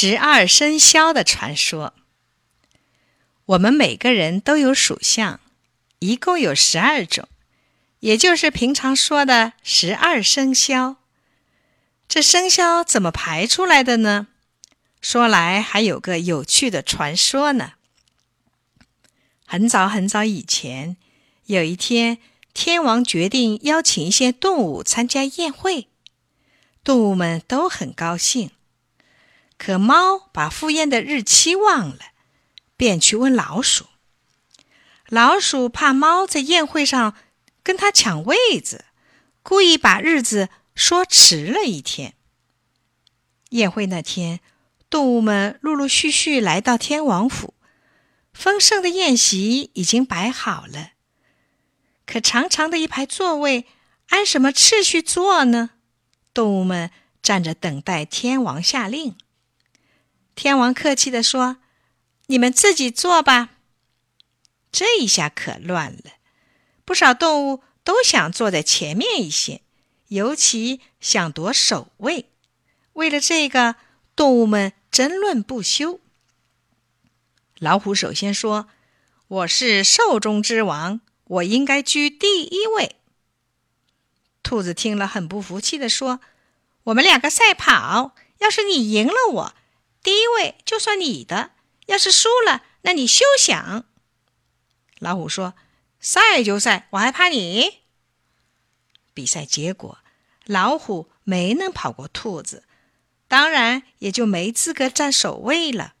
十二生肖的传说。我们每个人都有属相，一共有十二种，也就是平常说的十二生肖。这生肖怎么排出来的呢？说来还有个有趣的传说呢。很早很早以前，有一天，天王决定邀请一些动物参加宴会，动物们都很高兴。可猫把赴宴的日期忘了，便去问老鼠。老鼠怕猫在宴会上跟他抢位子，故意把日子说迟了一天。宴会那天，动物们陆陆续续来到天王府，丰盛的宴席已经摆好了。可长长的一排座位，按什么次序坐呢？动物们站着等待天王下令。天王客气地说：“你们自己做吧。”这一下可乱了，不少动物都想坐在前面一些，尤其想夺首位。为了这个，动物们争论不休。老虎首先说：“我是兽中之王，我应该居第一位。”兔子听了很不服气地说：“我们两个赛跑，要是你赢了我。”第一位就算你的，要是输了，那你休想。老虎说：“赛就赛，我还怕你？”比赛结果，老虎没能跑过兔子，当然也就没资格占首位了。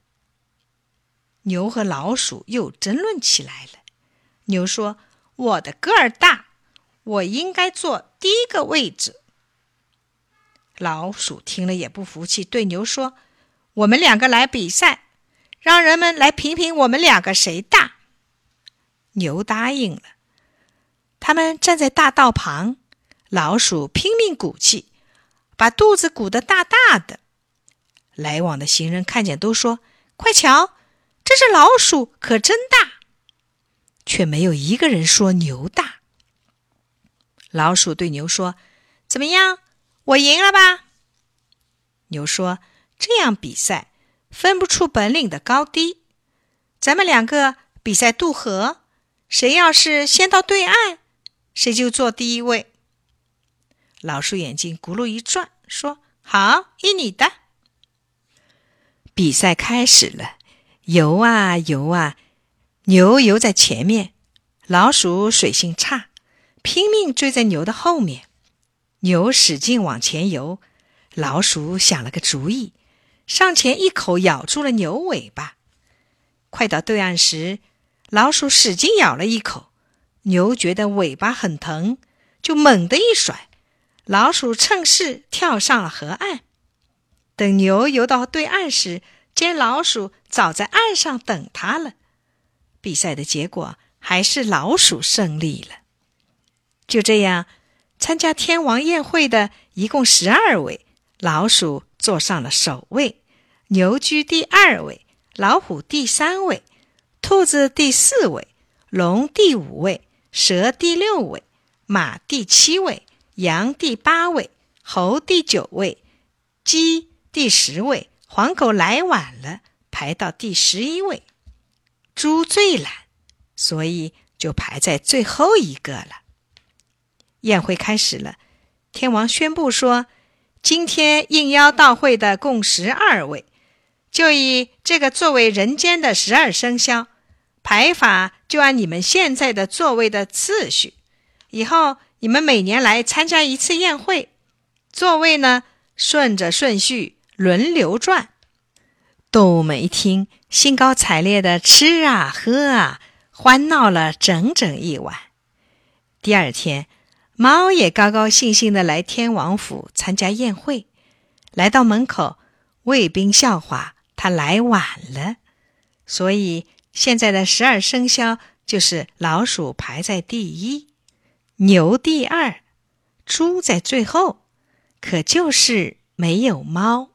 牛和老鼠又争论起来了。牛说：“我的个儿大，我应该坐第一个位置。”老鼠听了也不服气，对牛说。我们两个来比赛，让人们来评评我们两个谁大。牛答应了。他们站在大道旁，老鼠拼命鼓气，把肚子鼓得大大的。来往的行人看见，都说：“快瞧，这只老鼠可真大！”却没有一个人说牛大。老鼠对牛说：“怎么样，我赢了吧？”牛说。这样比赛分不出本领的高低，咱们两个比赛渡河，谁要是先到对岸，谁就坐第一位。老鼠眼睛咕噜一转，说：“好，依你的。”比赛开始了，游啊游啊，牛游在前面，老鼠水性差，拼命追在牛的后面。牛使劲往前游，老鼠想了个主意。上前一口咬住了牛尾巴，快到对岸时，老鼠使劲咬了一口，牛觉得尾巴很疼，就猛地一甩，老鼠趁势跳上了河岸。等牛游到对岸时，见老鼠早在岸上等它了。比赛的结果还是老鼠胜利了。就这样，参加天王宴会的一共十二位，老鼠。坐上了首位，牛居第二位，老虎第三位，兔子第四位，龙第五位，蛇第六位，马第七位，羊第八位，猴第九位，鸡第十位，黄狗来晚了，排到第十一位，猪最懒，所以就排在最后一个了。宴会开始了，天王宣布说。今天应邀到会的共十二位，就以这个作为人间的十二生肖排法，就按你们现在的座位的次序。以后你们每年来参加一次宴会，座位呢顺着顺序轮流转。动物们一听，兴高采烈的吃啊喝啊，欢闹了整整一晚。第二天。猫也高高兴兴地来天王府参加宴会，来到门口，卫兵笑话他来晚了，所以现在的十二生肖就是老鼠排在第一，牛第二，猪在最后，可就是没有猫。